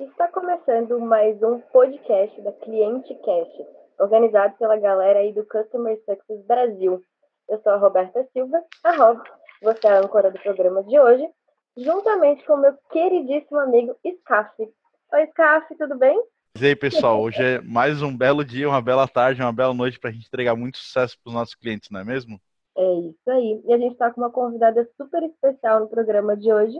Está começando mais um podcast da Cliente Cast, organizado pela galera aí do Customer Success Brasil. Eu sou a Roberta Silva, a Rob, você é a âncora do programa de hoje, juntamente com meu queridíssimo amigo Scaf. Oi, Scaf, tudo bem? E aí, pessoal, hoje é mais um belo dia, uma bela tarde, uma bela noite para a gente entregar muito sucesso para os nossos clientes, não é mesmo? É isso aí. E a gente está com uma convidada super especial no programa de hoje,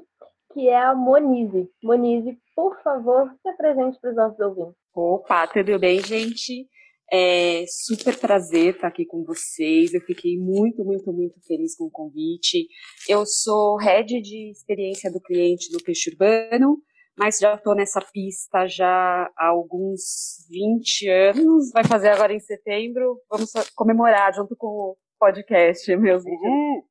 que é a Monize. Monize, por favor, se apresente para os nossos ouvintes. Opa, tudo bem, gente? É super prazer estar aqui com vocês. Eu fiquei muito, muito, muito feliz com o convite. Eu sou head de experiência do cliente do Peixe Urbano, mas já estou nessa pista já há alguns 20 anos. Vai fazer agora em setembro. Vamos comemorar junto com o podcast, meus uhum.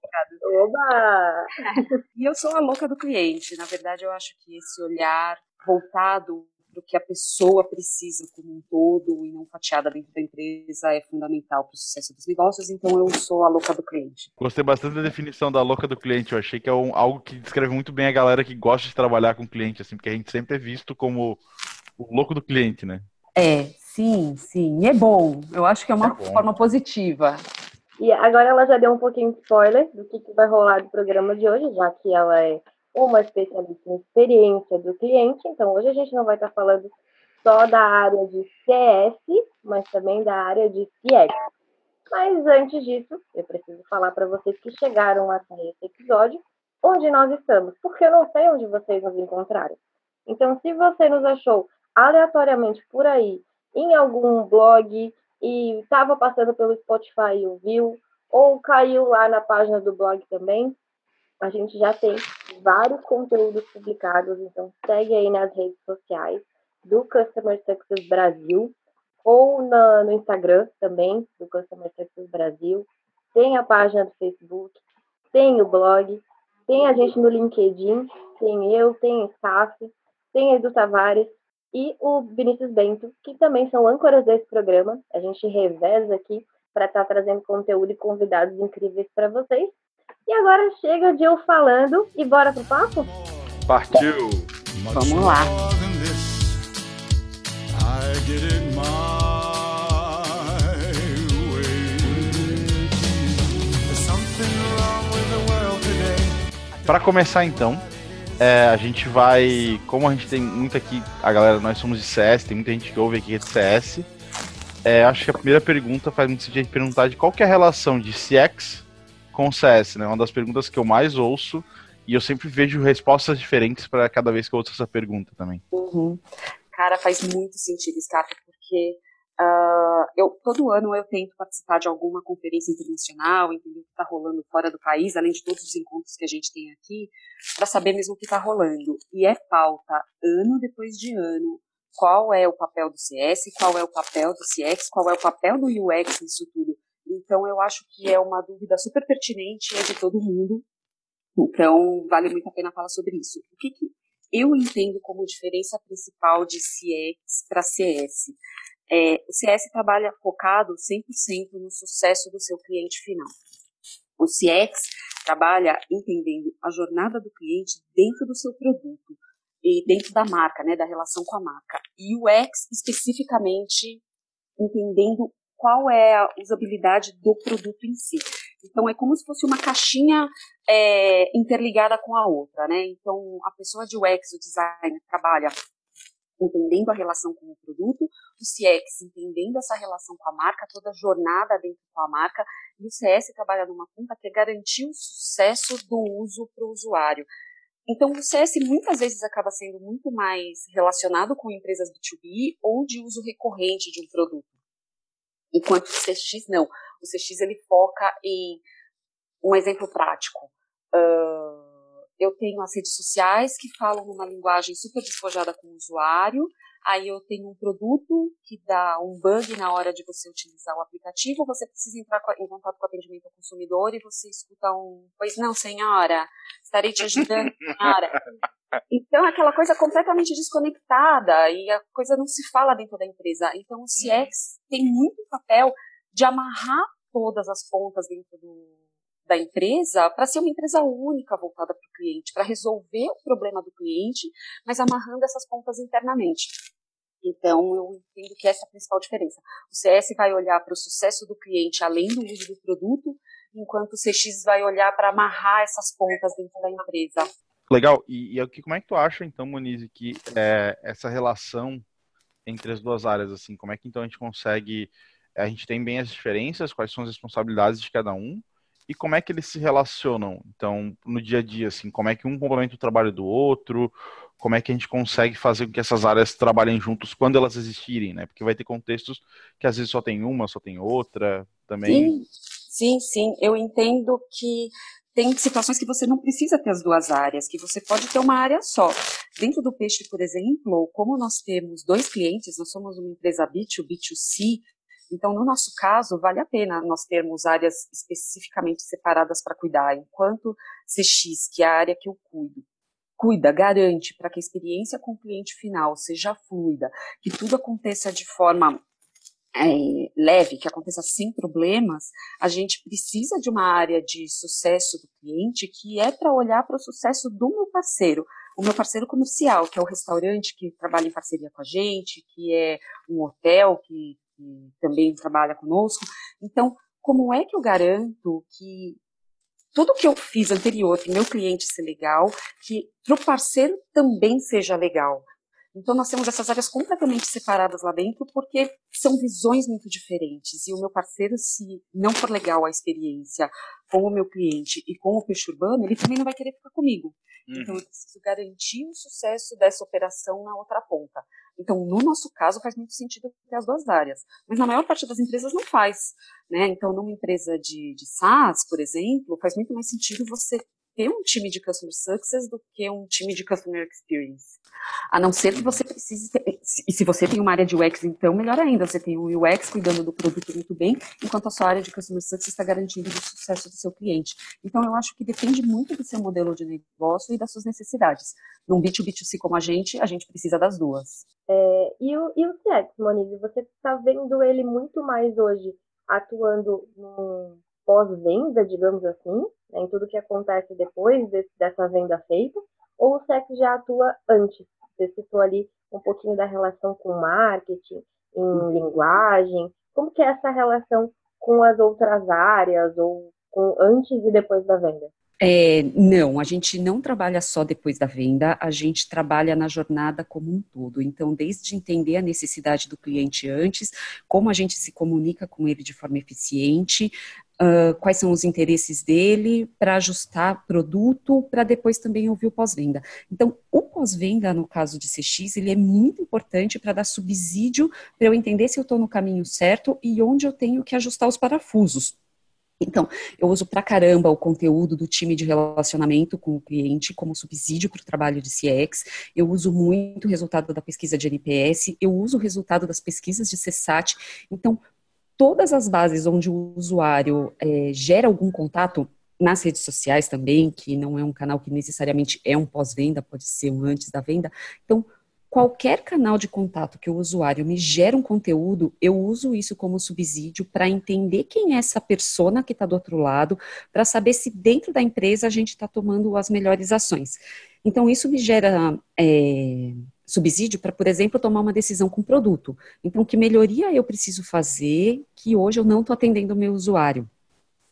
Oba! e eu sou a louca do cliente. Na verdade, eu acho que esse olhar voltado para o que a pessoa precisa como um todo e não fatiada dentro da empresa é fundamental para o sucesso dos negócios. Então, eu sou a louca do cliente. Gostei bastante da definição da louca do cliente. Eu achei que é um, algo que descreve muito bem a galera que gosta de trabalhar com cliente, assim, porque a gente sempre é visto como o louco do cliente, né? É, sim, sim. E é bom. Eu acho que é uma é forma positiva. E agora ela já deu um pouquinho de spoiler do que, que vai rolar do programa de hoje, já que ela é uma especialista em experiência do cliente. Então, hoje a gente não vai estar falando só da área de CS, mas também da área de CX. Mas antes disso, eu preciso falar para vocês que chegaram até esse episódio, onde nós estamos, porque eu não sei onde vocês nos encontraram. Então, se você nos achou aleatoriamente por aí, em algum blog, e estava passando pelo Spotify e ouviu, ou caiu lá na página do blog também, a gente já tem vários conteúdos publicados, então segue aí nas redes sociais do Customer Success Brasil, ou na, no Instagram também, do Customer Success Brasil. Tem a página do Facebook, tem o blog, tem a gente no LinkedIn, tem eu, tem o Staff, tem Edu Tavares, e o Vinícius Bento, que também são âncoras desse programa. A gente reveza aqui para estar tá trazendo conteúdo e convidados incríveis para vocês. E agora chega de eu falando e bora pro papo? Partiu! Vamos lá! Para começar então, é, a gente vai. Como a gente tem muito aqui, a galera, nós somos de CS, tem muita gente que ouve aqui de CS. É, acho que a primeira pergunta faz muito sentido a gente perguntar de qual é a relação de CX com CS, né? Uma das perguntas que eu mais ouço e eu sempre vejo respostas diferentes para cada vez que eu ouço essa pergunta também. Uhum. Cara, faz muito sentido, Scafa, porque Uh, eu, todo ano eu tento participar de alguma conferência internacional, entender o que está rolando fora do país, além de todos os encontros que a gente tem aqui, para saber mesmo o que está rolando. E é pauta, ano depois de ano, qual é o papel do CS, qual é o papel do CX, qual é o papel do UX nisso tudo. Então eu acho que é uma dúvida super pertinente é de todo mundo. Então vale muito a pena falar sobre isso. O que, que eu entendo como diferença principal de CX para CS? É, o CS trabalha focado 100% no sucesso do seu cliente final. O CX trabalha entendendo a jornada do cliente dentro do seu produto e dentro da marca, né, da relação com a marca. E o UX especificamente entendendo qual é a usabilidade do produto em si. Então é como se fosse uma caixinha é, interligada com a outra, né? Então a pessoa de UX, o designer, trabalha entendendo a relação com o produto, o CX entendendo essa relação com a marca, toda a jornada dentro com a marca, e o CS trabalha numa ponta que é garantir o sucesso do uso para o usuário. Então, o CS muitas vezes acaba sendo muito mais relacionado com empresas B2B ou de uso recorrente de um produto. Enquanto o CX não. O CX ele foca em um exemplo prático. Uh, eu tenho as redes sociais que falam numa linguagem super despojada com o usuário, aí eu tenho um produto que dá um bug na hora de você utilizar o aplicativo, você precisa entrar em contato com o atendimento ao consumidor e você escuta um, pois não, senhora, estarei te ajudando, senhora. Então, é aquela coisa completamente desconectada e a coisa não se fala dentro da empresa. Então, o CX tem muito papel de amarrar todas as pontas dentro do, da empresa para ser uma empresa única voltada para o cliente, para resolver o problema do cliente, mas amarrando essas pontas internamente. Então, eu entendo que essa é a principal diferença. O CS vai olhar para o sucesso do cliente além do uso do produto, enquanto o CX vai olhar para amarrar essas pontas dentro da empresa. Legal. E, e como é que tu acha, então, Monize, que é, essa relação entre as duas áreas, assim, como é que então a gente consegue, a gente tem bem as diferenças, quais são as responsabilidades de cada um, e como é que eles se relacionam? Então, no dia a dia, assim, como é que um complementa o trabalho do outro? Como é que a gente consegue fazer com que essas áreas trabalhem juntos quando elas existirem, né? Porque vai ter contextos que às vezes só tem uma, só tem outra, também. Sim, sim, sim. Eu entendo que tem situações que você não precisa ter as duas áreas, que você pode ter uma área só. Dentro do peixe, por exemplo, como nós temos dois clientes, nós somos uma empresa B2, B2C, então, no nosso caso, vale a pena nós termos áreas especificamente separadas para cuidar, enquanto CX, que é a área que eu cuido, cuida, garante para que a experiência com o cliente final seja fluida, que tudo aconteça de forma é, leve, que aconteça sem problemas, a gente precisa de uma área de sucesso do cliente que é para olhar para o sucesso do meu parceiro, o meu parceiro comercial, que é o restaurante que trabalha em parceria com a gente, que é um hotel que que também trabalha conosco. Então, como é que eu garanto que tudo que eu fiz anterior o meu cliente ser legal, que para o parceiro também seja legal? Então, nós temos essas áreas completamente separadas lá dentro, porque são visões muito diferentes. E o meu parceiro, se não for legal a experiência com o meu cliente e com o peixe urbano, ele também não vai querer ficar comigo. Uhum. Então, eu preciso garantir o sucesso dessa operação na outra ponta. Então, no nosso caso, faz muito sentido ter as duas áreas. Mas na maior parte das empresas não faz. Né? Então, numa empresa de, de SaaS, por exemplo, faz muito mais sentido você ter um time de Customer Success do que um time de Customer Experience. A não ser que você precise ter, e se você tem uma área de UX, então melhor ainda, você tem o UX cuidando do produto muito bem, enquanto a sua área de Customer Success está garantindo o sucesso do seu cliente. Então eu acho que depende muito do seu modelo de negócio e das suas necessidades. Num B2B2C como a gente, a gente precisa das duas. É, e, o, e o CX, Monize, você está vendo ele muito mais hoje atuando no pós-venda, digamos assim, né, em tudo que acontece depois desse, dessa venda feita, ou o SEC já atua antes? Você citou ali um pouquinho da relação com marketing, em uhum. linguagem, como que é essa relação com as outras áreas, ou com antes e depois da venda? É, não, a gente não trabalha só depois da venda, a gente trabalha na jornada como um todo. Então, desde entender a necessidade do cliente antes, como a gente se comunica com ele de forma eficiente, uh, quais são os interesses dele, para ajustar produto, para depois também ouvir o pós-venda. Então, o pós-venda, no caso de CX, ele é muito importante para dar subsídio para eu entender se eu estou no caminho certo e onde eu tenho que ajustar os parafusos. Então, eu uso pra caramba o conteúdo do time de relacionamento com o cliente como subsídio para o trabalho de CX. Eu uso muito o resultado da pesquisa de NPS, eu uso o resultado das pesquisas de CSAT. Então, todas as bases onde o usuário é, gera algum contato, nas redes sociais também, que não é um canal que necessariamente é um pós-venda, pode ser um antes da venda. Então, qualquer canal de contato que o usuário me gera um conteúdo, eu uso isso como subsídio para entender quem é essa persona que está do outro lado, para saber se dentro da empresa a gente está tomando as melhores ações. Então, isso me gera. É, subsídio para, por exemplo, tomar uma decisão com produto. Então, que melhoria eu preciso fazer que hoje eu não estou atendendo o meu usuário?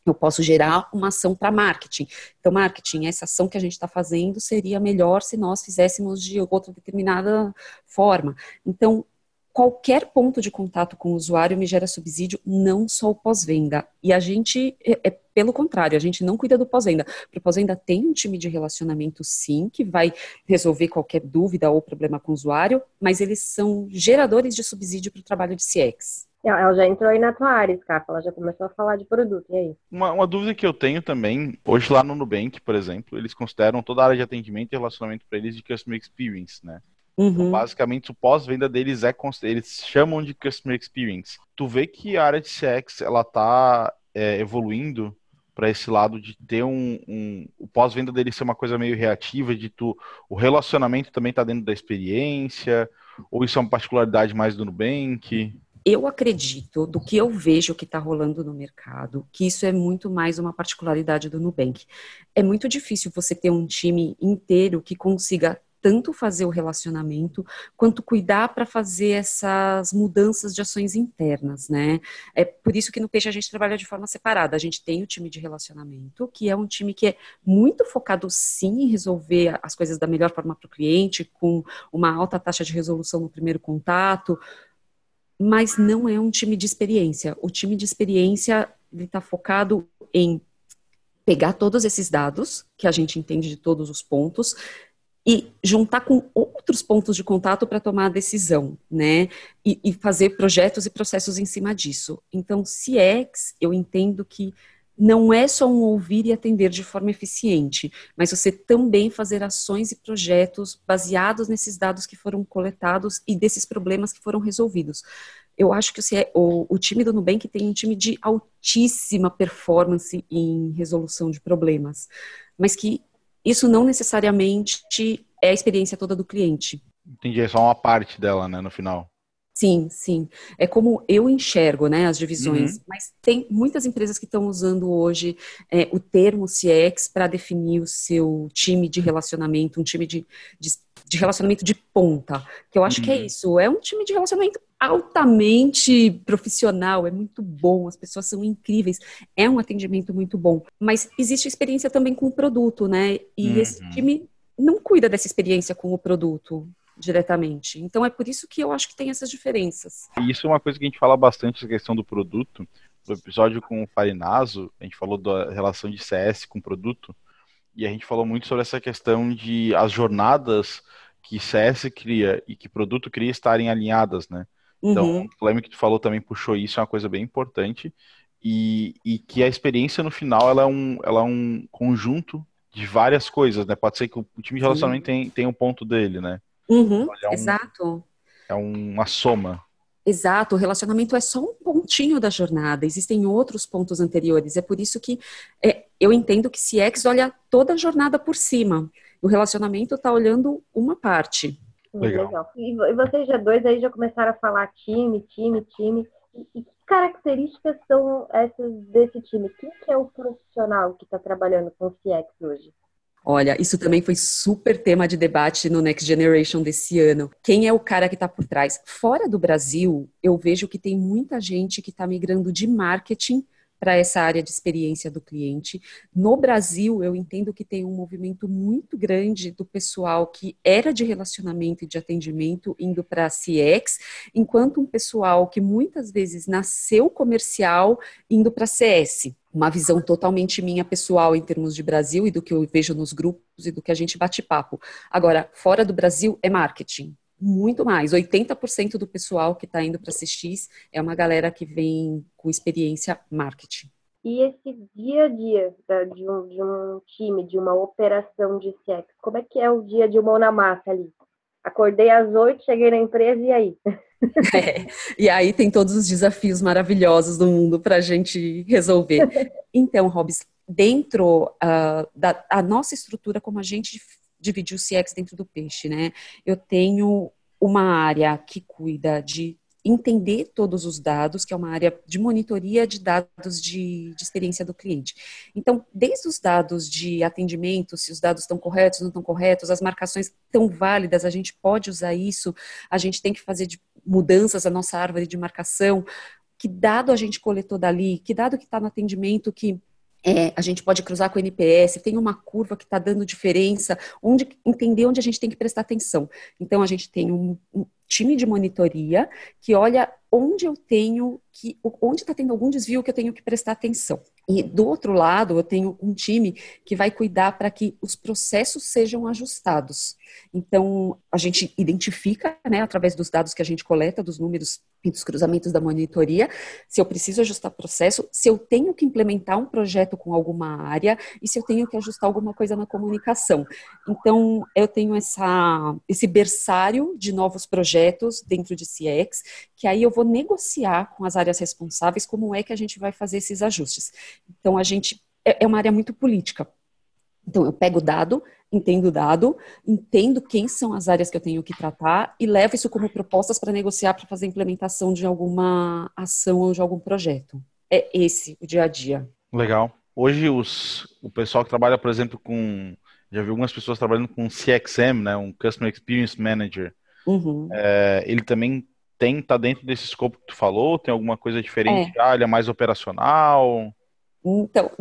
Eu posso gerar uma ação para marketing. Então, marketing, essa ação que a gente está fazendo seria melhor se nós fizéssemos de outra determinada forma. Então, qualquer ponto de contato com o usuário me gera subsídio, não só o pós-venda. E a gente, é, é, pelo contrário, a gente não cuida do pós-venda. O pós-venda tem um time de relacionamento, sim, que vai resolver qualquer dúvida ou problema com o usuário, mas eles são geradores de subsídio para o trabalho de CX. Ela já entrou aí na tua área, Scafa, ela já começou a falar de produto, e aí? Uma, uma, dúvida que eu tenho também, hoje lá no Nubank, por exemplo, eles consideram toda a área de atendimento e relacionamento para eles de Customer Experience, né? Uhum. Então, basicamente, o pós-venda deles é eles chamam de customer experience. Tu vê que a área de CX ela tá é, evoluindo para esse lado de ter um, um o pós-venda dele ser uma coisa meio reativa, de tu o relacionamento também tá dentro da experiência, ou isso é uma particularidade mais do Nubank? eu acredito, do que eu vejo que está rolando no mercado, que isso é muito mais uma particularidade do Nubank. É muito difícil você ter um time inteiro que consiga tanto fazer o relacionamento quanto cuidar para fazer essas mudanças de ações internas, né? É por isso que no Peixe a gente trabalha de forma separada. A gente tem o time de relacionamento, que é um time que é muito focado sim em resolver as coisas da melhor forma para o cliente, com uma alta taxa de resolução no primeiro contato, mas não é um time de experiência. O time de experiência está focado em pegar todos esses dados que a gente entende de todos os pontos e juntar com outros pontos de contato para tomar a decisão, né? E, e, fazer projetos e processos em cima disso. Então, CX, eu entendo que não é só um ouvir e atender de forma eficiente, mas você também fazer ações e projetos baseados nesses dados que foram coletados e desses problemas que foram resolvidos. Eu acho que o, o time do Nubank tem um time de altíssima performance em resolução de problemas, mas que isso não necessariamente é a experiência toda do cliente. Entendi, é só uma parte dela, né, no final. Sim, sim. É como eu enxergo, né, as divisões. Uhum. Mas tem muitas empresas que estão usando hoje é, o termo CX para definir o seu time de relacionamento, um time de, de, de relacionamento de ponta. Que eu acho uhum. que é uhum. isso. É um time de relacionamento altamente profissional, é muito bom, as pessoas são incríveis, é um atendimento muito bom. Mas existe experiência também com o produto, né? E uhum. esse time não cuida dessa experiência com o produto diretamente. Então é por isso que eu acho que tem essas diferenças. E isso é uma coisa que a gente fala bastante, a questão do produto. No episódio com o Farinazo, a gente falou da relação de CS com produto, e a gente falou muito sobre essa questão de as jornadas que CS cria e que produto cria estarem alinhadas, né? Então, uhum. o Flamengo que tu falou também puxou isso, é uma coisa bem importante. E, e que a experiência no final ela é, um, ela é um conjunto de várias coisas, né? Pode ser que o time de relacionamento tem, tem um ponto dele, né? Uhum, então, é um, exato. É uma soma. Exato, o relacionamento é só um pontinho da jornada, existem outros pontos anteriores. É por isso que é, eu entendo que CX olha toda a jornada por cima. O relacionamento está olhando uma parte. Legal. Legal. E vocês já dois aí já começaram a falar time, time, time. E que características são essas desse time? Quem que é o profissional que está trabalhando com CX hoje? Olha, isso também foi super tema de debate no Next Generation desse ano. Quem é o cara que está por trás? Fora do Brasil, eu vejo que tem muita gente que está migrando de marketing para essa área de experiência do cliente. No Brasil, eu entendo que tem um movimento muito grande do pessoal que era de relacionamento e de atendimento indo para CX, enquanto um pessoal que muitas vezes nasceu comercial indo para CS uma visão totalmente minha pessoal em termos de Brasil e do que eu vejo nos grupos e do que a gente bate papo. Agora, fora do Brasil é marketing muito mais. 80% do pessoal que está indo para CX é uma galera que vem com experiência marketing. E esse dia a dia de um, de um time, de uma operação de CX, como é que é o dia de mão na massa ali? Acordei às oito, cheguei na empresa e aí? É, e aí tem todos os desafios maravilhosos do mundo para a gente resolver. Então, Robs, dentro uh, da a nossa estrutura, como a gente dividir o CX dentro do peixe, né? Eu tenho uma área que cuida de entender todos os dados, que é uma área de monitoria de dados de, de, experiência do cliente. Então, desde os dados de atendimento, se os dados estão corretos, não estão corretos, as marcações estão válidas, a gente pode usar isso, a gente tem que fazer mudanças na nossa árvore de marcação, que dado a gente coletou dali, que dado que está no atendimento que é, a gente pode cruzar com o NPS, tem uma curva que está dando diferença, onde entender onde a gente tem que prestar atenção. Então, a gente tem um, um time de monitoria que olha onde eu tenho que, onde está tendo algum desvio que eu tenho que prestar atenção. E do outro lado, eu tenho um time que vai cuidar para que os processos sejam ajustados. Então, a gente identifica, né, através dos dados que a gente coleta, dos números e dos cruzamentos da monitoria, se eu preciso ajustar processo, se eu tenho que implementar um projeto com alguma área e se eu tenho que ajustar alguma coisa na comunicação. Então, eu tenho essa, esse berçário de novos projetos dentro de CX, que aí eu vou negociar com as áreas responsáveis como é que a gente vai fazer esses ajustes. Então, a gente é, é uma área muito política. Então, eu pego o dado, entendo o dado, entendo quem são as áreas que eu tenho que tratar e levo isso como propostas para negociar para fazer a implementação de alguma ação ou de algum projeto. É esse o dia a dia. Legal. Hoje os, o pessoal que trabalha, por exemplo, com já vi algumas pessoas trabalhando com CXM, né, um Customer Experience Manager. Uhum. É, ele também tem tá dentro desse escopo que tu falou? Tem alguma coisa diferente? É. Ah, ele é mais operacional? Então,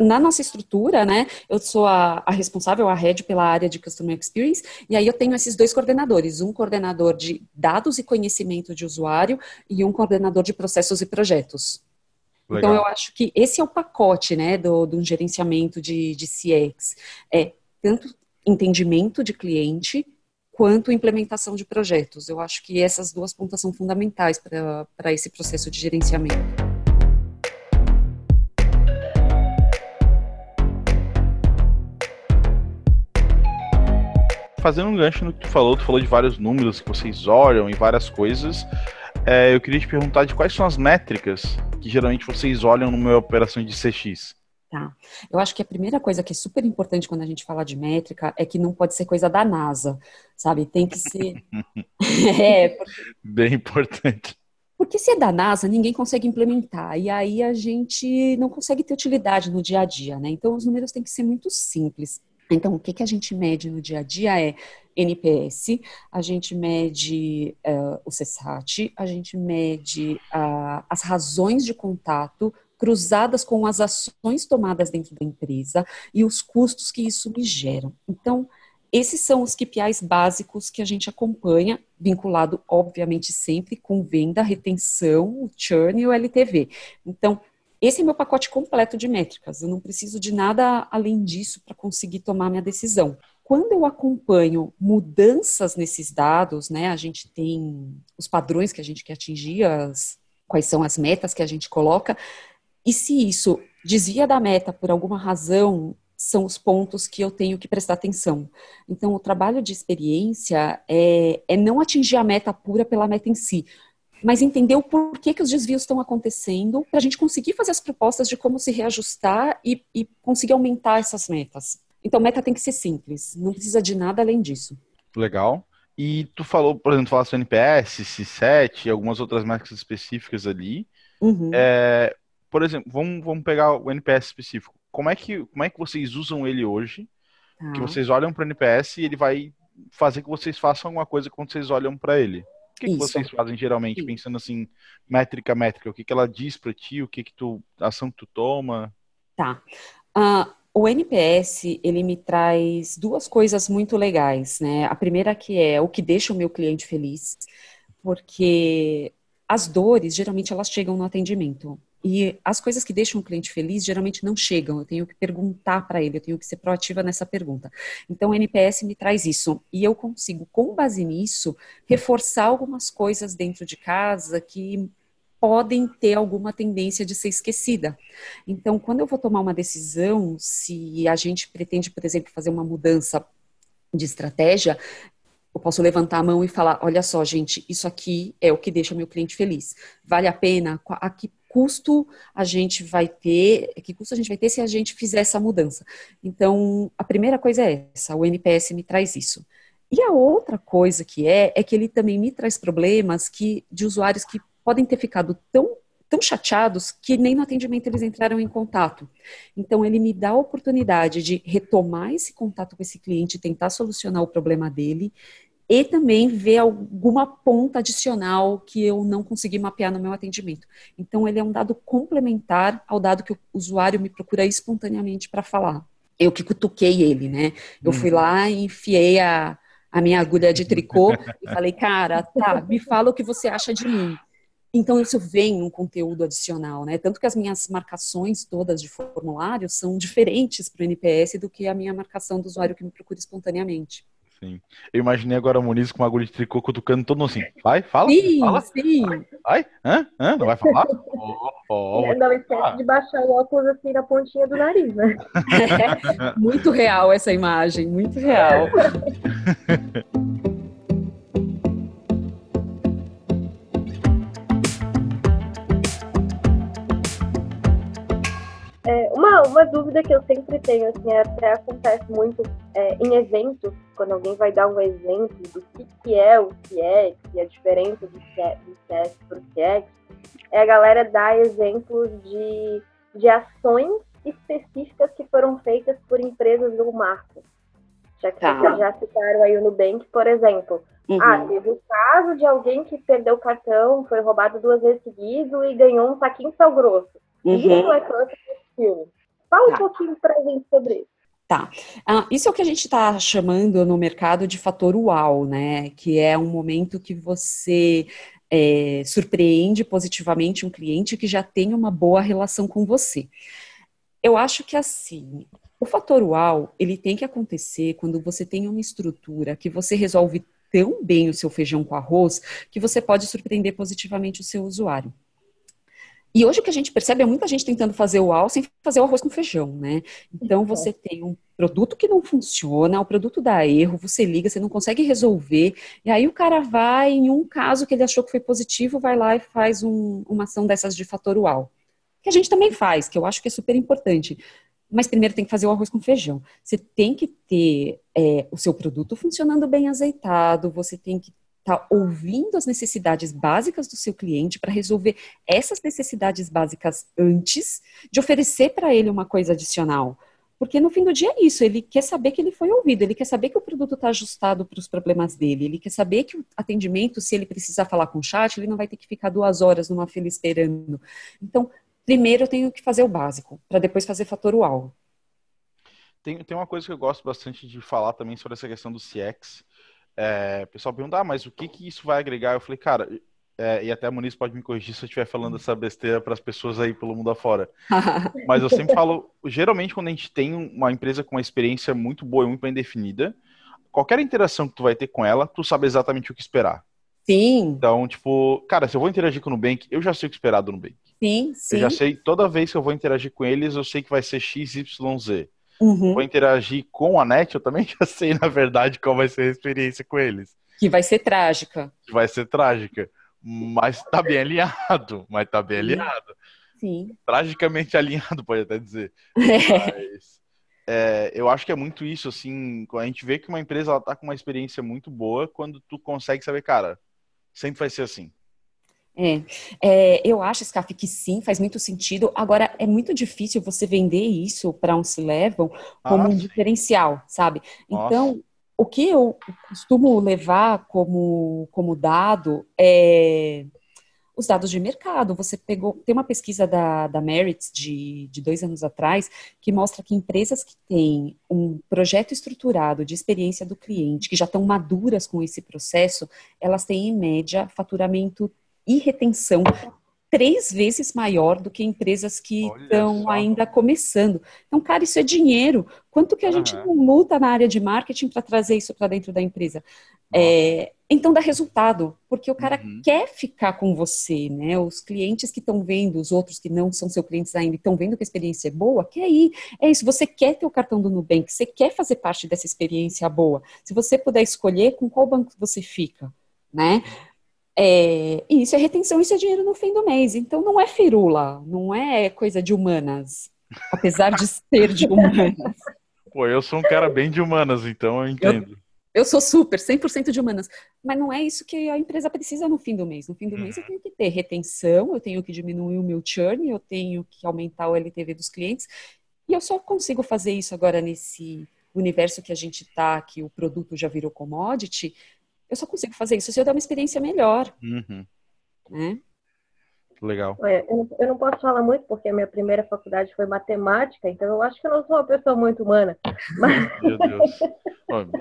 na nossa estrutura, né, eu sou a, a, responsável, a head pela área de Customer Experience, e aí eu tenho esses dois coordenadores, um coordenador de dados e conhecimento de usuário e um coordenador de processos e projetos. Então, Legal. Então, eu acho que esse é o pacote, né, do, do gerenciamento de, de CX. É tanto entendimento de cliente, quanto implementação de projetos. Eu acho que essas duas pontas são fundamentais para esse processo de gerenciamento. fazendo um gancho no que tu falou, tu falou de vários números que vocês olham e várias coisas. É, eu queria te perguntar de quais são as métricas que geralmente vocês olham numa operação de CX. Tá. Eu acho que a primeira coisa que é super importante quando a gente fala de métrica é que não pode ser coisa da NASA, sabe? Tem que ser. é, porque... Bem importante. Porque se é da NASA, ninguém consegue implementar. E aí a gente não consegue ter utilidade no dia a dia, né? Então os números têm que ser muito simples. Então, o que, que a gente mede no dia a dia é NPS, a gente mede uh, o CSAT, a gente mede uh, as razões de contato cruzadas com as ações tomadas dentro da empresa e os custos que isso me gera. Então, esses são os KPIs básicos que a gente acompanha, vinculado, obviamente, sempre com venda, retenção, o churn e o LTV. Então, esse é meu pacote completo de métricas. Eu não preciso de nada além disso para conseguir tomar minha decisão. Quando eu acompanho mudanças nesses dados, né, a gente tem os padrões que a gente quer atingir, as, quais são as metas que a gente coloca, e se isso desvia da meta por alguma razão, são os pontos que eu tenho que prestar atenção. Então, o trabalho de experiência é, é não atingir a meta pura pela meta em si, mas entender o porquê que os desvios estão acontecendo, para a gente conseguir fazer as propostas de como se reajustar e, e, conseguir aumentar essas metas. Então, meta tem que ser simples, não precisa de nada além disso. Legal. E tu falou, por exemplo, falaste NPS, C7 e algumas outras marcas específicas ali. Uhum. É, por exemplo, vamos, vamos pegar o NPS específico. Como é que, como é que vocês usam ele hoje? Que tá. vocês olham para o NPS e ele vai fazer que vocês façam alguma coisa quando vocês olham para ele que, que vocês fazem geralmente, Isso. pensando assim, métrica, métrica? O que, que ela diz para ti? O que, que tu, a ação que tu toma? Tá. Uh, o NPS, ele me traz duas coisas muito legais, né? A primeira que é o que deixa o meu cliente feliz, porque as dores, geralmente, elas chegam no atendimento. E as coisas que deixam o cliente feliz geralmente não chegam. Eu tenho que perguntar para ele, eu tenho que ser proativa nessa pergunta. Então, o NPS me traz isso. E eu consigo, com base nisso, reforçar algumas coisas dentro de casa que podem ter alguma tendência de ser esquecida. Então, quando eu vou tomar uma decisão, se a gente pretende, por exemplo, fazer uma mudança de estratégia, eu posso levantar a mão e falar: olha só, gente, isso aqui é o que deixa meu cliente feliz. Vale a pena? A que custo a gente vai ter, que custo a gente vai ter se a gente fizer essa mudança. Então, a primeira coisa é essa, o NPS me traz isso. E a outra coisa que é, é que ele também me traz problemas que, de usuários que podem ter ficado tão, tão chateados que nem no atendimento eles entraram em contato. Então, ele me dá a oportunidade de retomar esse contato com esse cliente, tentar solucionar o problema dele, e também ver alguma ponta adicional que eu não consegui mapear no meu atendimento. Então, ele é um dado complementar ao dado que o usuário me procura espontaneamente para falar. Eu que cutuquei ele, né? Eu fui uhum. lá e enfiei a, a minha agulha de tricô e falei, cara, tá, me fala o que você acha de mim. Então, isso vem um conteúdo adicional, né? Tanto que as minhas marcações todas de formulário são diferentes para o NPS do que a minha marcação do usuário que me procura espontaneamente. Sim. Eu imaginei agora o Muniz com uma agulha de tricô cutucando todo mundo assim. Vai, fala. Sim, fala. sim. Vai, vai. Hã? Hã? Não vai falar? Oh, oh, oh, não esquece de baixar o óculos assim na pontinha do nariz, né? Muito real essa imagem, muito real. dúvida que eu sempre tenho, assim, até acontece muito é, em eventos, quando alguém vai dar um exemplo do que, que é o CX e a diferença do CX para o CX, é a galera dar exemplos de, de ações específicas que foram feitas por empresas do marco. Já que tá. vocês já citaram aí o Nubank, por exemplo. Uhum. Ah, teve o caso de alguém que perdeu o cartão, foi roubado duas vezes seguido e ganhou um saquinho sal grosso. Uhum. Isso é câncer filme. Fala tá. um pouquinho pra gente sobre isso. Tá. Ah, isso é o que a gente está chamando no mercado de fator uau, né? Que é um momento que você é, surpreende positivamente um cliente que já tem uma boa relação com você. Eu acho que assim, o fator uau, ele tem que acontecer quando você tem uma estrutura que você resolve tão bem o seu feijão com arroz que você pode surpreender positivamente o seu usuário. E hoje o que a gente percebe é muita gente tentando fazer o uau sem fazer o arroz com feijão, né? Então você tem um produto que não funciona, o produto dá erro, você liga, você não consegue resolver, e aí o cara vai, em um caso que ele achou que foi positivo, vai lá e faz um, uma ação dessas de fator uau. Que a gente também faz, que eu acho que é super importante. Mas primeiro tem que fazer o arroz com feijão. Você tem que ter é, o seu produto funcionando bem azeitado, você tem que está ouvindo as necessidades básicas do seu cliente para resolver essas necessidades básicas antes de oferecer para ele uma coisa adicional. Porque no fim do dia é isso, ele quer saber que ele foi ouvido, ele quer saber que o produto está ajustado para os problemas dele, ele quer saber que o atendimento, se ele precisar falar com o chat, ele não vai ter que ficar duas horas numa fila esperando. Então, primeiro eu tenho que fazer o básico, para depois fazer fator UAU. Tem, tem uma coisa que eu gosto bastante de falar também sobre essa questão do CX, é, o pessoal pergunta, ah, mas o que, que isso vai agregar? Eu falei, cara, é, e até a Muniz pode me corrigir se eu estiver falando essa besteira para as pessoas aí pelo mundo afora. mas eu sempre falo, geralmente quando a gente tem uma empresa com uma experiência muito boa e muito bem definida, qualquer interação que tu vai ter com ela, tu sabe exatamente o que esperar. Sim. Então, tipo, cara, se eu vou interagir com o Nubank, eu já sei o que esperar do Nubank. Sim, sim. Eu já sei, toda vez que eu vou interagir com eles, eu sei que vai ser XYZ uhum. vou interagir com a NET, eu também já sei, na verdade, qual vai ser a experiência com eles. Que vai ser trágica. Que vai ser trágica. Mas tá bem alinhado. Mas tá bem alinhado. Sim. Tragicamente alinhado, pode até dizer. Mas, é, eu acho que é muito isso, assim, a gente vê que uma empresa ela tá com uma experiência muito boa, quando tu consegue saber, cara, sempre vai ser assim. É, é, eu acho, Scaf, que sim, faz muito sentido. Agora, é muito difícil você vender isso para um C-Level como ah, um diferencial, sabe? Nossa. Então, o que eu costumo levar como, como dado é os dados de mercado. Você pegou, tem uma pesquisa da, da Merit de, de dois anos atrás que mostra que empresas que têm um projeto estruturado de experiência do cliente, que já estão maduras com esse processo, elas têm em média faturamento e retenção três vezes maior do que empresas que estão ainda começando. Então, cara, isso é dinheiro. Quanto que a uhum. gente não multa na área de marketing para trazer isso para dentro da empresa? É, então dá resultado, porque o cara uhum. quer ficar com você, né? Os clientes que estão vendo, os outros que não são seus clientes ainda, estão vendo que a experiência é boa, quer ir. É isso, você quer ter o cartão do Nubank, você quer fazer parte dessa experiência boa. Se você puder escolher com qual banco você fica, né? É, e isso é retenção, isso é dinheiro no fim do mês. Então não é firula, não é coisa de humanas, apesar de ser de humanas. Pô, eu sou um cara bem de humanas, então eu entendo. Eu, eu sou super, 100% de humanas. Mas não é isso que a empresa precisa no fim do mês. No fim do mês eu tenho que ter retenção, eu tenho que diminuir o meu churn, eu tenho que aumentar o LTV dos clientes. E eu só consigo fazer isso agora nesse universo que a gente está, que o produto já virou commodity, eu só consigo fazer isso se eu der uma experiência melhor. Uhum. Né? Legal. eu, não, eu não posso falar muito porque a minha primeira faculdade foi matemática, então eu acho que eu não sou uma pessoa muito humana. Mas... Meu Deus.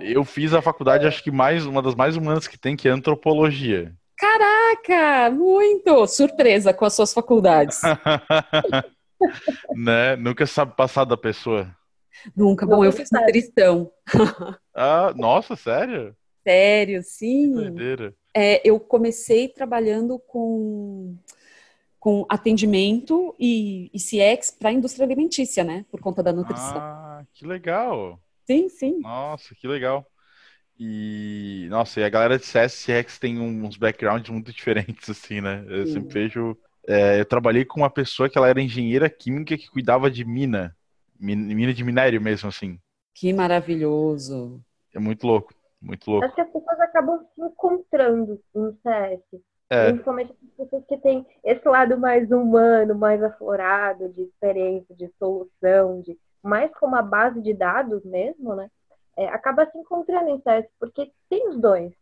Eu fiz a faculdade, acho que mais uma das mais humanas que tem, que é antropologia. Caraca, muito! Surpresa com as suas faculdades. né? Nunca sabe passar da pessoa. Nunca. Bom, eu fiz nutrição. ah, nossa, sério? Sério, sim. É, eu comecei trabalhando com, com atendimento e, e CX para a indústria alimentícia, né? Por conta da nutrição. Ah, que legal. Sim, sim. Nossa, que legal. E, nossa, e a galera de CS CX tem uns backgrounds muito diferentes, assim, né? Eu sim. sempre vejo. É, eu trabalhei com uma pessoa que ela era engenheira química que cuidava de mina. mina de minério mesmo, assim. Que maravilhoso. É muito louco, muito louco. Acho que as pessoas acabam se encontrando em CS. É. Principalmente as pessoas que têm esse lado mais humano, mais aflorado, de experiência, de solução, de mais como a base de dados mesmo, né? É, acaba se encontrando em CS, porque tem os dois.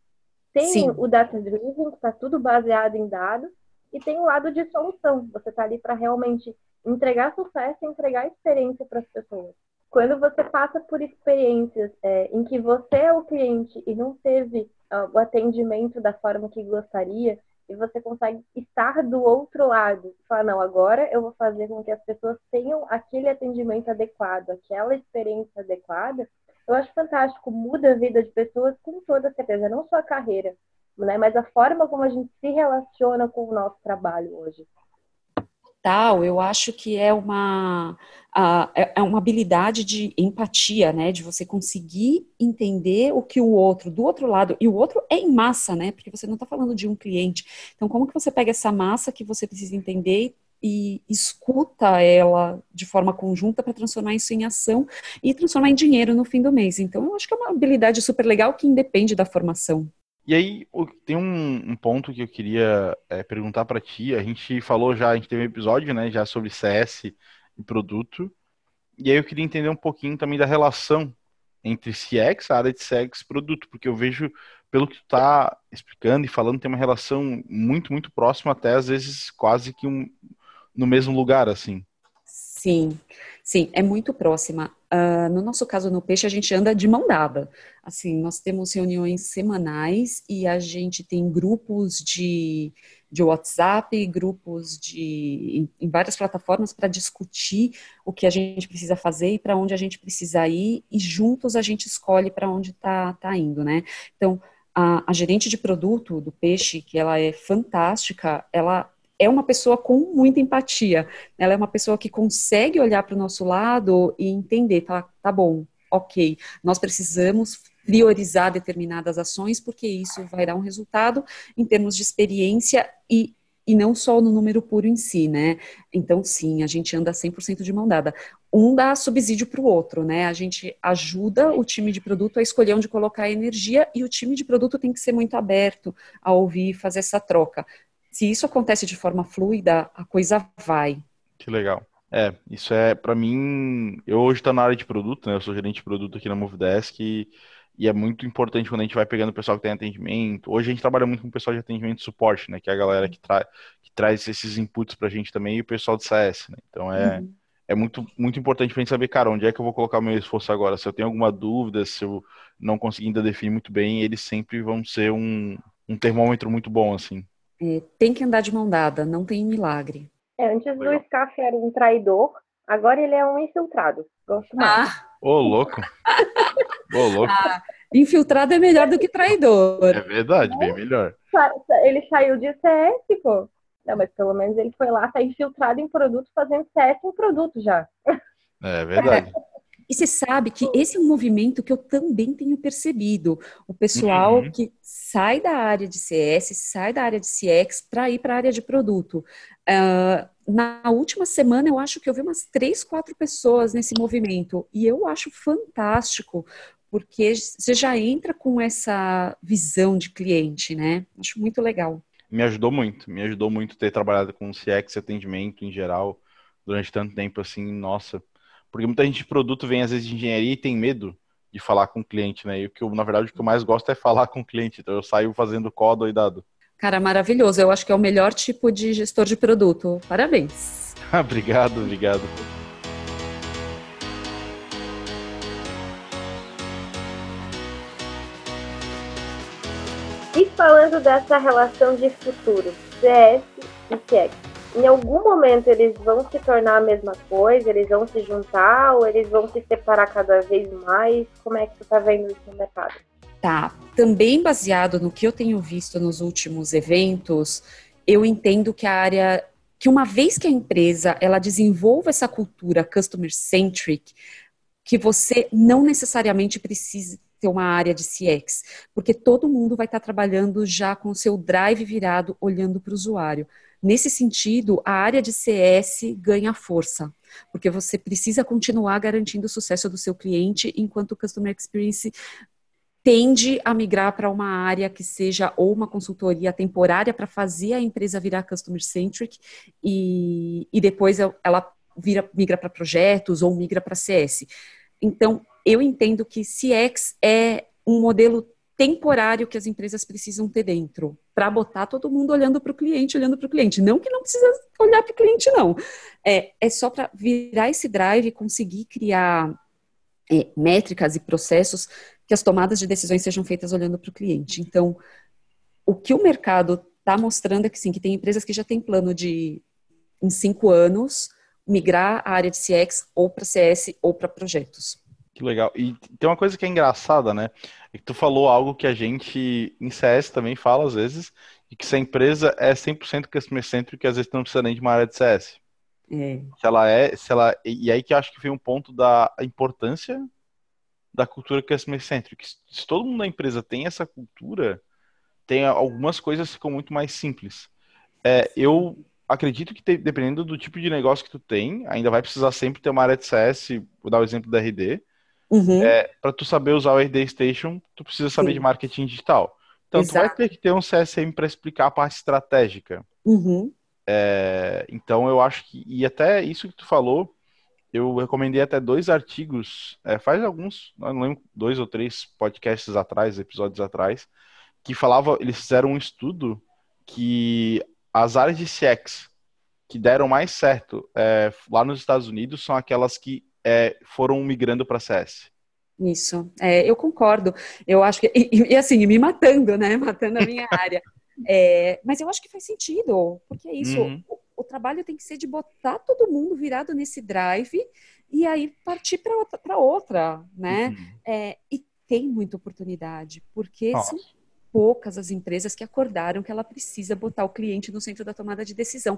Tem Sim. o data driven, que está tudo baseado em dados, e tem o lado de solução. Você está ali para realmente entregar sucesso e entregar experiência para as pessoas. Quando você passa por experiências é, em que você é o cliente e não teve uh, o atendimento da forma que gostaria, e você consegue estar do outro lado, falar, não, agora eu vou fazer com que as pessoas tenham aquele atendimento adequado, aquela experiência adequada, eu acho fantástico, muda a vida de pessoas com toda certeza, não só a carreira, né, mas a forma como a gente se relaciona com o nosso trabalho hoje tal, eu acho que é uma, é, é uma habilidade de empatia, né? De você conseguir entender o que o outro, do outro lado, e o outro é em massa, né? Porque você não está falando de um cliente. Então, como que você pega essa massa que você precisa entender e escuta ela de forma conjunta para transformar isso em ação e transformar em dinheiro no fim do mês. Então, eu acho que é uma habilidade super legal que independe da formação. E aí, tem um, um ponto que eu queria é, perguntar para ti. A gente falou já, a gente teve um episódio, né, já sobre CS e produto. E aí eu queria entender um pouquinho também da relação entre CX, a área de CX produto, porque eu vejo, pelo que tu está explicando e falando, tem uma relação muito, muito próxima, até às vezes quase que um, no mesmo lugar, assim. Sim, sim, é muito próxima. Uh, no nosso caso, no peixe, a gente anda de mão dada. Assim, nós temos reuniões semanais e a gente tem grupos de, de WhatsApp, grupos de em, em várias plataformas para discutir o que a gente precisa fazer e para onde a gente precisa ir, e juntos a gente escolhe para onde está tá indo, né? Então, a, a gerente de produto do peixe, que ela é fantástica, ela é uma pessoa com muita empatia. Ela é uma pessoa que consegue olhar para o nosso lado e entender, tá, tá bom, ok, nós precisamos priorizar determinadas ações, porque isso vai dar um resultado em termos de experiência e, e não só no número puro em si, né? Então, sim, a gente anda 100% de mão dada. Um dá subsídio para o outro, né? A gente ajuda o time de produto a escolher onde colocar a energia e o time de produto tem que ser muito aberto a ouvir e fazer essa troca se isso acontece de forma fluida, a coisa vai. Que legal. É, isso é, para mim, eu hoje estou na área de produto, né? Eu sou gerente de produto aqui na Movidesk e, e é muito importante quando a gente vai pegando o pessoal que tem atendimento. Hoje a gente trabalha muito com o pessoal de atendimento e suporte, né? Que é a galera que, tra que traz esses inputs para a gente também e o pessoal de CS, né? Então é, uhum. é muito, muito importante para a gente saber, cara, onde é que eu vou colocar o meu esforço agora? Se eu tenho alguma dúvida, se eu não conseguir ainda definir muito bem, eles sempre vão ser um, um termômetro muito bom, assim é, tem que andar de mão dada, não tem milagre. É, antes do Scaff era um traidor, agora ele é um infiltrado. Gosto mais. Ah. Ô, louco. Ô, louco. Ah, infiltrado é melhor do que traidor. É verdade, bem melhor. Ele saiu de CS, pô. Não, mas pelo menos ele foi lá, tá infiltrado em produto, fazendo CS em produto já. É verdade. É. E você sabe que esse é um movimento que eu também tenho percebido. O pessoal uhum. que sai da área de CS, sai da área de CX para ir para a área de produto. Uh, na última semana, eu acho que eu vi umas três, quatro pessoas nesse movimento. E eu acho fantástico, porque você já entra com essa visão de cliente, né? Acho muito legal. Me ajudou muito, me ajudou muito ter trabalhado com CX atendimento em geral durante tanto tempo assim, nossa, porque muita gente de produto vem às vezes de engenharia e tem medo de falar com o cliente, né? E o que eu, na verdade, o que eu mais gosto é falar com o cliente. Então eu saio fazendo código doidado. Cara, maravilhoso. Eu acho que é o melhor tipo de gestor de produto. Parabéns. obrigado, obrigado. E falando dessa relação de futuro, CS e CX, em algum momento eles vão se tornar a mesma coisa, eles vão se juntar ou eles vão se separar cada vez mais? Como é que você está vendo isso no mercado? Tá, também baseado no que eu tenho visto nos últimos eventos, eu entendo que a área que uma vez que a empresa ela desenvolva essa cultura customer centric, que você não necessariamente precisa ter uma área de CX, porque todo mundo vai estar trabalhando já com o seu drive virado, olhando para o usuário Nesse sentido, a área de CS ganha força, porque você precisa continuar garantindo o sucesso do seu cliente, enquanto o Customer Experience tende a migrar para uma área que seja ou uma consultoria temporária para fazer a empresa virar customer centric e, e depois ela vira, migra para projetos ou migra para CS. Então, eu entendo que CX é um modelo temporário que as empresas precisam ter dentro, para botar todo mundo olhando para o cliente, olhando para o cliente. Não que não precisa olhar para o cliente, não. É, é só para virar esse drive e conseguir criar é, métricas e processos que as tomadas de decisões sejam feitas olhando para o cliente. Então, o que o mercado está mostrando é que sim, que tem empresas que já têm plano de, em cinco anos, migrar a área de CX ou para CS ou para projetos. Que legal. E tem uma coisa que é engraçada, né? É que tu falou algo que a gente em CS também fala às vezes, e que se a empresa é 100% customer centric, às vezes não precisa nem de uma área de CS. É. Se ela é, se ela e aí que eu acho que vem um ponto da importância da cultura customer centric. Se todo mundo da empresa tem essa cultura, tem algumas coisas que ficam muito mais simples. É, eu acredito que te, dependendo do tipo de negócio que tu tem, ainda vai precisar sempre ter uma área de CS, vou dar o exemplo da RD. Uhum. É, para tu saber usar o RD Station, tu precisa saber Sim. de marketing digital. Então Exato. tu vai ter que ter um CSM para explicar a parte estratégica. Uhum. É, então eu acho que, e até isso que tu falou, eu recomendei até dois artigos, é, faz alguns, não lembro, dois ou três podcasts atrás, episódios atrás, que falava, eles fizeram um estudo que as áreas de CX que deram mais certo é, lá nos Estados Unidos são aquelas que é, foram migrando para CS. Isso, é, eu concordo. Eu acho que, e, e, assim, me matando, né? Matando a minha área. É, mas eu acho que faz sentido, porque é isso. Uhum o trabalho tem que ser de botar todo mundo virado nesse drive e aí partir para outra, outra, né? Uhum. É, e tem muita oportunidade, porque Nossa. são poucas as empresas que acordaram que ela precisa botar o cliente no centro da tomada de decisão.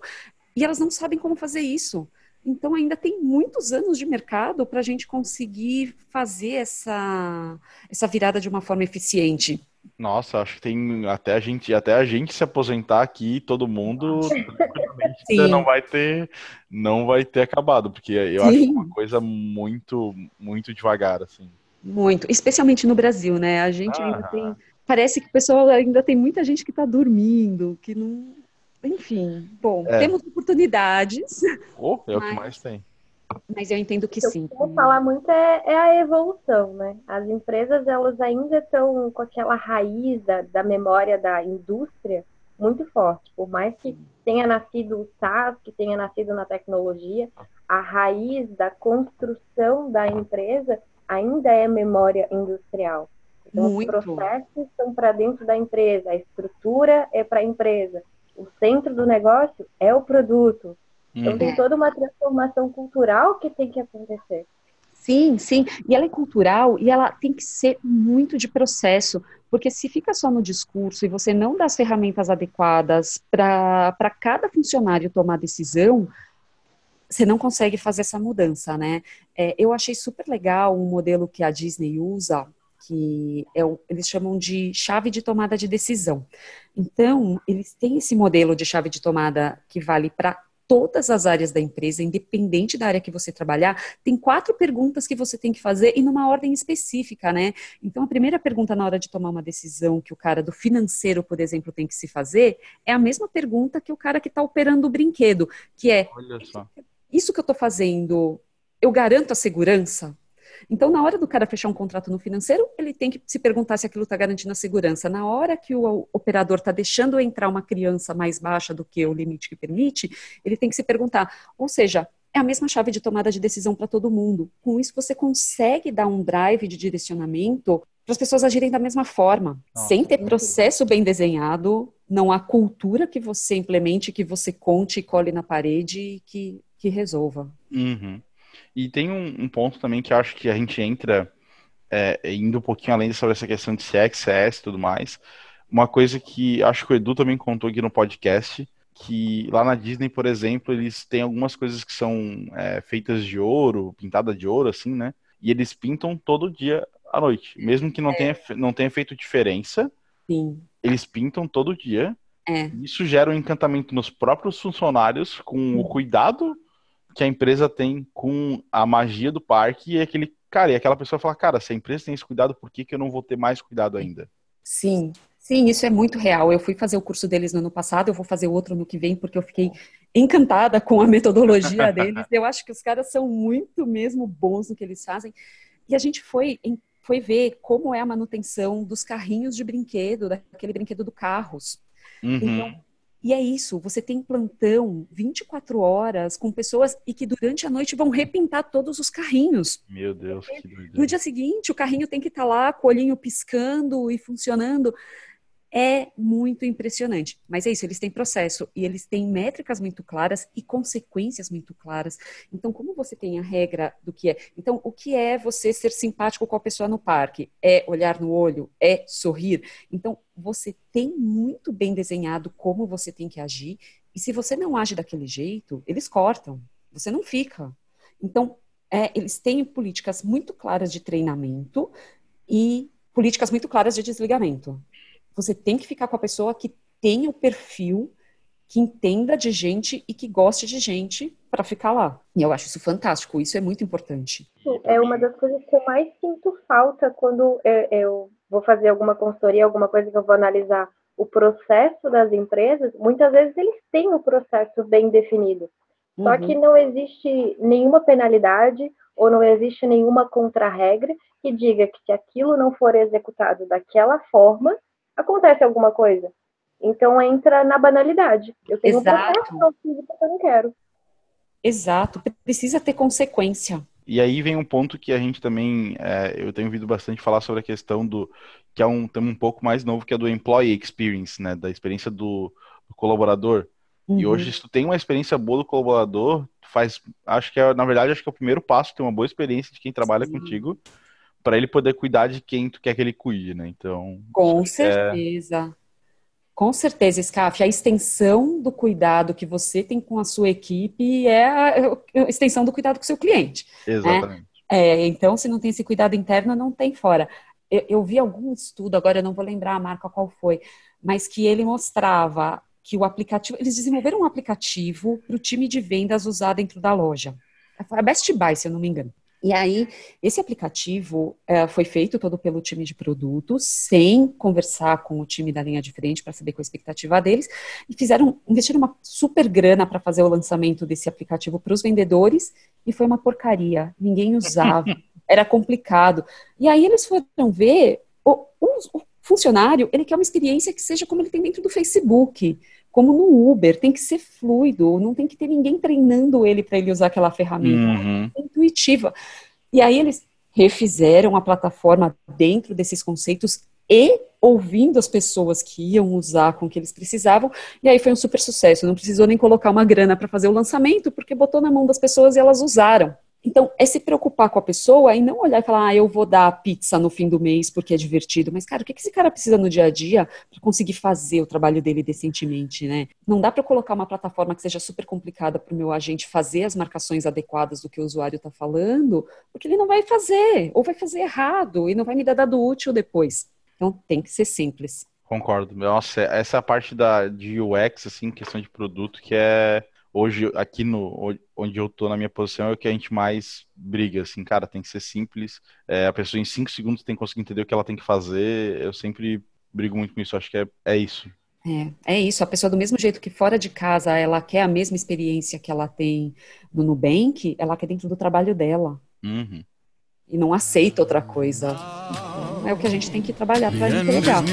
E elas não sabem como fazer isso. Então ainda tem muitos anos de mercado para a gente conseguir fazer essa, essa virada de uma forma eficiente. Nossa, acho que tem até a gente, até a gente se aposentar aqui, todo mundo não vai ter, não vai ter acabado, porque eu Sim. acho uma coisa muito, muito devagar, assim. Muito, especialmente no Brasil, né? A gente ah. ainda tem, parece que o pessoal ainda tem muita gente que está dormindo, que não, enfim, bom, é. temos oportunidades. Oh, é mas... o que mais tem. Mas eu entendo que sim. O que eu falar muito é, é, a evolução, né? As empresas, elas ainda estão com aquela raiz da, da memória da indústria muito forte. Por mais que tenha nascido o SaaS, que tenha nascido na tecnologia, a raiz da construção da empresa ainda é memória industrial. Então, muito. os processos estão para dentro da empresa, a estrutura é para a empresa, o centro do negócio é o produto, então, uhum. tem toda uma transformação cultural que tem que acontecer. Sim, sim. E ela é cultural e ela tem que ser muito de processo, porque se fica só no discurso e você não dá as ferramentas adequadas para cada funcionário tomar decisão, você não consegue fazer essa mudança, né? É, eu achei super legal um modelo que a Disney usa, que é o, eles chamam de chave de tomada de decisão. Então, eles têm esse modelo de chave de tomada que vale para todas as áreas da empresa, independente da área que você trabalhar, tem quatro perguntas que você tem que fazer e numa ordem específica, né? Então, a primeira pergunta na hora de tomar uma decisão que o cara do financeiro, por exemplo, tem que se fazer, é a mesma pergunta que o cara que está operando o brinquedo, que é: isso que eu estou fazendo, eu garanto a segurança? Então, na hora do cara fechar um contrato no financeiro, ele tem que se perguntar se aquilo está garantindo a segurança. Na hora que o operador está deixando entrar uma criança mais baixa do que o limite que permite, ele tem que se perguntar. Ou seja, é a mesma chave de tomada de decisão para todo mundo. Com isso, você consegue dar um drive de direcionamento para as pessoas agirem da mesma forma, Nossa. sem ter processo bem desenhado, não há cultura que você implemente, que você conte e cole na parede e que, que resolva. Uhum. E tem um, um, ponto também que acho que a gente entra é, indo um pouquinho além sobre essa questão de CX, CS e tudo mais. Uma coisa que acho que o Edu também contou aqui no podcast, que lá na Disney, por exemplo, eles têm algumas coisas que são é, feitas de ouro, pintada de ouro, assim, né? E eles pintam todo dia à noite. Mesmo que não, é. tenha, não tenha feito diferença, Sim. eles pintam todo dia. É. Isso gera um encantamento nos próprios funcionários com o cuidado que a empresa tem com a magia do parque e aquele cara, e aquela pessoa fala, cara, se a empresa tem esse cuidado, por que, que eu não vou ter mais cuidado ainda? Sim, sim, isso é muito real. Eu fui fazer o curso deles no ano passado, eu vou fazer outro no que vem, porque eu fiquei encantada com a metodologia deles. Eu acho que os caras são muito mesmo bons no que eles fazem. E a gente foi, foi ver como é a manutenção dos carrinhos de brinquedo, daquele brinquedo do carros. Uhum. Então, e é isso, você tem plantão 24 horas com pessoas e que durante a noite vão repintar todos os carrinhos. Meu Deus, que doideira. No dia seguinte, o carrinho tem que estar tá lá, com o olhinho piscando e funcionando. É muito impressionante. Mas é isso, eles têm processo e eles têm métricas muito claras e consequências muito claras. Então, como você tem a regra do que é? Então, o que é você ser simpático com a pessoa no parque? É olhar no olho? É sorrir? Então, você tem muito bem desenhado como você tem que agir. E se você não age daquele jeito, eles cortam. Você não fica. Então, é, eles têm políticas muito claras de treinamento e políticas muito claras de desligamento você tem que ficar com a pessoa que tenha o perfil, que entenda de gente e que goste de gente para ficar lá. E eu acho isso fantástico, isso é muito importante. É uma das coisas que eu mais sinto falta quando eu, eu vou fazer alguma consultoria, alguma coisa que eu vou analisar o processo das empresas. Muitas vezes eles têm o processo bem definido, só uhum. que não existe nenhuma penalidade ou não existe nenhuma contra-regra que diga que se aquilo não for executado daquela forma, acontece alguma coisa. Então entra na banalidade. Eu tenho Exato. um processo físico que eu não quero. Exato, precisa ter consequência. E aí vem um ponto que a gente também, é, eu tenho ouvido bastante falar sobre a questão do, que é um tema um pouco mais novo, que é do employee experience, né, da experiência do, do colaborador. Uhum. E hoje, se tu tem uma experiência boa do colaborador, faz, acho que é, na verdade, acho que é o primeiro passo, ter uma boa experiência de quem trabalha Sim. contigo, para ele poder cuidar de quem tu quer que ele cuide, né? Então. Com certeza. É... Com certeza, Scaf. A extensão do cuidado que você tem com a sua equipe é a extensão do cuidado com o seu cliente. Né? Exatamente. Né? É, então, se não tem esse cuidado interno, não tem fora. Eu, eu vi algum estudo, agora eu não vou lembrar a marca qual foi, mas que ele mostrava que o aplicativo, eles desenvolveram um aplicativo para o time de vendas usar dentro da loja. A Best Buy, se eu não me engano. E aí, esse aplicativo é, foi feito todo pelo time de produtos, sem conversar com o time da linha de frente para saber qual a expectativa deles, e fizeram, investiram uma super grana para fazer o lançamento desse aplicativo para os vendedores, e foi uma porcaria, ninguém usava, era complicado. E aí eles foram ver, o, o, o funcionário, ele quer uma experiência que seja como ele tem dentro do Facebook, como no Uber, tem que ser fluido, não tem que ter ninguém treinando ele para ele usar aquela ferramenta. Uhum. É intuitiva. E aí eles refizeram a plataforma dentro desses conceitos e ouvindo as pessoas que iam usar com o que eles precisavam, e aí foi um super sucesso. Não precisou nem colocar uma grana para fazer o lançamento, porque botou na mão das pessoas e elas usaram. Então, é se preocupar com a pessoa e não olhar e falar, ah, eu vou dar pizza no fim do mês porque é divertido. Mas, cara, o que esse cara precisa no dia a dia para conseguir fazer o trabalho dele decentemente, né? Não dá para colocar uma plataforma que seja super complicada para o meu agente fazer as marcações adequadas do que o usuário está falando, porque ele não vai fazer, ou vai fazer errado e não vai me dar dado útil depois. Então, tem que ser simples. Concordo. Nossa, essa é a parte da, de UX, assim, questão de produto, que é hoje aqui no onde eu tô na minha posição é o que a gente mais briga, assim, cara, tem que ser simples, é, a pessoa em cinco segundos tem que conseguir entender o que ela tem que fazer, eu sempre brigo muito com isso, acho que é, é isso. É, é isso, a pessoa do mesmo jeito que fora de casa ela quer a mesma experiência que ela tem no Nubank, ela quer dentro do trabalho dela. Uhum. E não aceita outra coisa. Então, é o que a gente tem que trabalhar para entregar.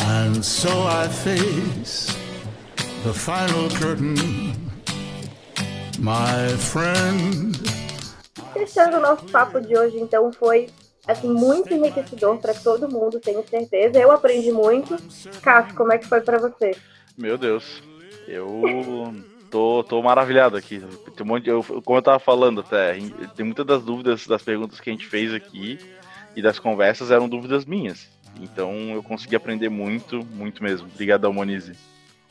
And so I face the final curtain, my friend. Fechando o nosso papo de hoje, então, foi assim muito enriquecedor para todo mundo, tenho certeza. Eu aprendi muito. Cássio, como é que foi para você? Meu Deus, eu tô, tô maravilhado aqui. Tem um monte, eu, como eu tava falando até, tem muitas das dúvidas das perguntas que a gente fez aqui e das conversas eram dúvidas minhas. Então eu consegui aprender muito, muito mesmo. Obrigadão, Monize.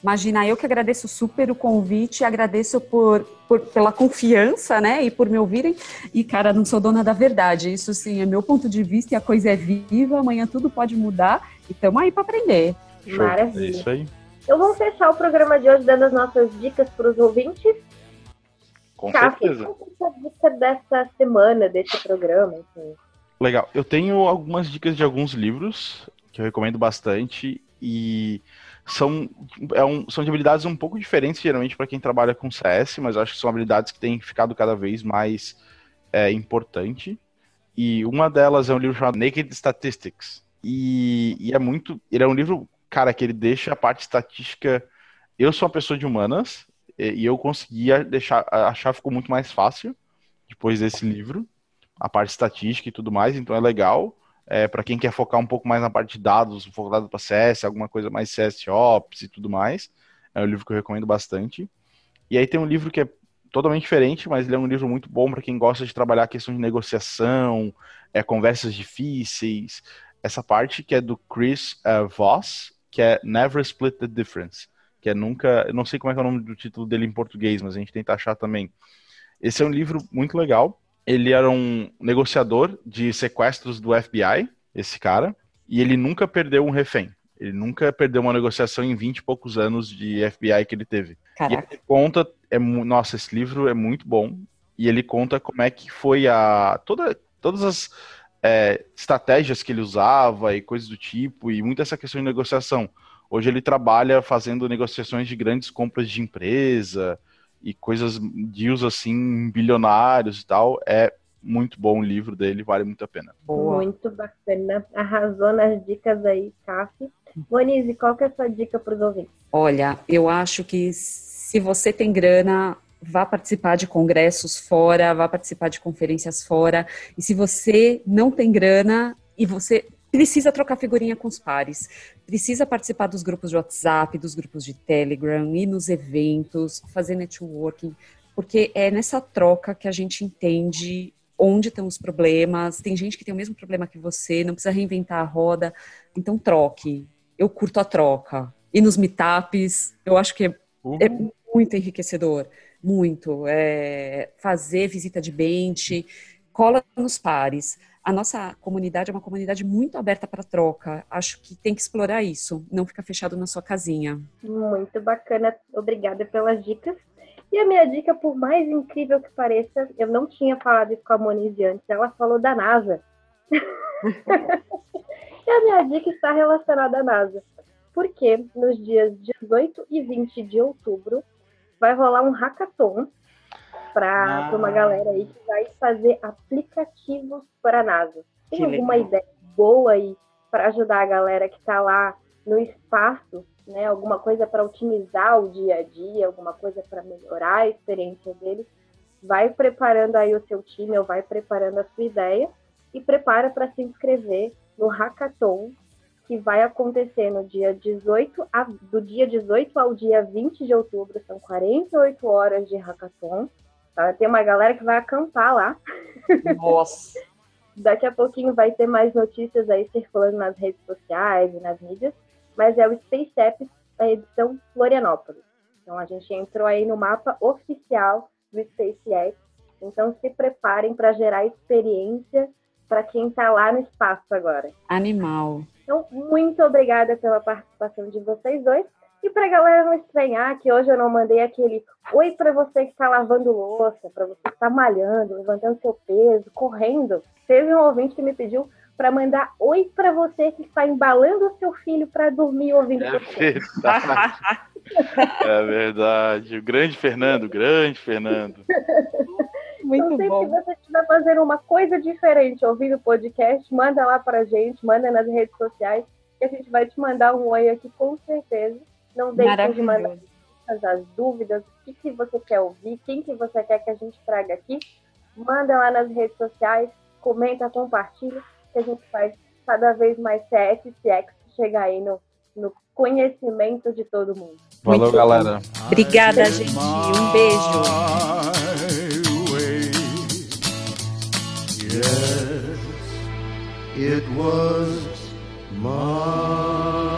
Imagina, eu que agradeço super o convite, agradeço por, por, pela confiança, né, e por me ouvirem. E, cara, não sou dona da verdade, isso sim é meu ponto de vista e a coisa é viva, amanhã tudo pode mudar e estamos aí para aprender. Show. Maravilha. É isso aí. Então vamos fechar o programa de hoje dando as nossas dicas para os ouvintes. Com Cássio, certeza. qual que é a dica dessa semana, desse programa? Assim? Legal. Eu tenho algumas dicas de alguns livros que eu recomendo bastante e são, é um- são de habilidades um pouco diferentes, geralmente, para quem trabalha com CS, mas acho que são habilidades que têm ficado cada vez mais é, importante. E uma delas é um livro chamado Naked Statistics. E, e é muito. Ele é um livro, cara, que ele deixa a parte estatística. Eu sou uma pessoa de humanas e, e eu conseguia deixar. Achar ficou muito mais fácil depois desse livro a parte estatística e tudo mais, então é legal. É, para quem quer focar um pouco mais na parte de dados, focado para CS, alguma coisa mais CS Ops e tudo mais, é um livro que eu recomendo bastante. E aí tem um livro que é totalmente diferente, mas ele é um livro muito bom para quem gosta de trabalhar a questão de negociação, é, conversas difíceis, essa parte que é do Chris eh, Voss, que é Never Split the Difference, que é nunca, não sei como é, é o nome do título dele em português, mas a gente tenta achar também. Esse é um livro muito legal. Ele era um negociador de sequestros do FBI, esse cara, e ele nunca perdeu um refém. Ele nunca perdeu uma negociação em 20 e poucos anos de FBI que ele teve. E Caraca. ele conta, é, nossa, esse livro é muito bom. E ele conta como é que foi a toda, todas as é, estratégias que ele usava e coisas do tipo, e muito essa questão de negociação. Hoje ele trabalha fazendo negociações de grandes compras de empresa e coisas, deals assim, bilionários e tal. É muito bom o livro dele, vale muito a pena. Boa. Muito bacana. Arrasou nas dicas aí, Cássio. Monize, qual que é a sua dica para os ouvintes? Olha, eu acho que se você tem grana, vá participar de congressos fora, vá participar de conferências fora. E se você não tem grana e você precisa trocar figurinha com os pares, precisa participar dos grupos de WhatsApp, dos grupos de Telegram, ir nos eventos, fazer networking, porque é nessa troca que a gente entende onde estão os problemas. Tem gente que tem o mesmo problema que você, não precisa reinventar a roda. Então troque. Eu curto a troca. E nos meetups, eu acho que é é muito enriquecedor, muito. É, fazer visita de bench, cola nos pares. A nossa comunidade é uma comunidade muito aberta para troca. Acho que tem que explorar isso, não ficar fechado na sua casinha. Muito bacana. Obrigada pelas dicas. E a minha dica, por mais incrível que pareça, eu não tinha falado isso com a Monize antes, ela falou da NASA. e a minha dica está relacionada à NASA. Porque nos dias 18 e 20 de outubro vai rolar um hackathon para Ah. uma galera aí que vai fazer aplicativos para a NASA. Tem Que alguma legal. ideia boa aí para ajudar a galera que está lá no espaço, né? Alguma coisa para otimizar o dia a dia, alguma coisa para melhorar a experiência deles? Vai preparando aí o seu time, ou vai preparando a sua ideia e prepara para se inscrever no hackathon que vai acontecer no dia 18, a- do dia 18 ao dia 20 de outubro, são 48 horas de hackathon. Tem uma galera que vai acampar lá. Nossa. Daqui a pouquinho vai ter mais notícias aí circulando nas redes sociais e nas mídias, mas é o Space Apps, a edição Florianópolis. Então a gente entrou aí no mapa oficial do Space Apps. Então se preparem para gerar experiência para quem está lá no espaço agora. Animal. Então, muito obrigada pela participação de vocês dois. E para a galera não estranhar que hoje eu não mandei aquele oi para você que está lavando louça, para você que está malhando, levantando seu peso, correndo. Teve um ouvinte que me pediu para mandar oi para você que está embalando o seu filho para dormir ouvindo É você. verdade. É verdade. O grande Fernando, o grande Fernando. Muito então, sempre bom. que você estiver fazendo uma coisa diferente ouvindo o podcast, manda lá para a gente, manda nas redes sociais, que a gente vai te mandar um oi aqui com certeza. Não deixe de mandar as as dúvidas, o que, que você quer ouvir, quem que você quer que a gente traga aqui, manda lá nas redes sociais, comenta, compartilha, que a gente faz cada vez mais CS e CX chegar aí no, no conhecimento de todo mundo. Valeu, Muito bom. galera. Obrigada, gente. Um beijo. Yes, it was my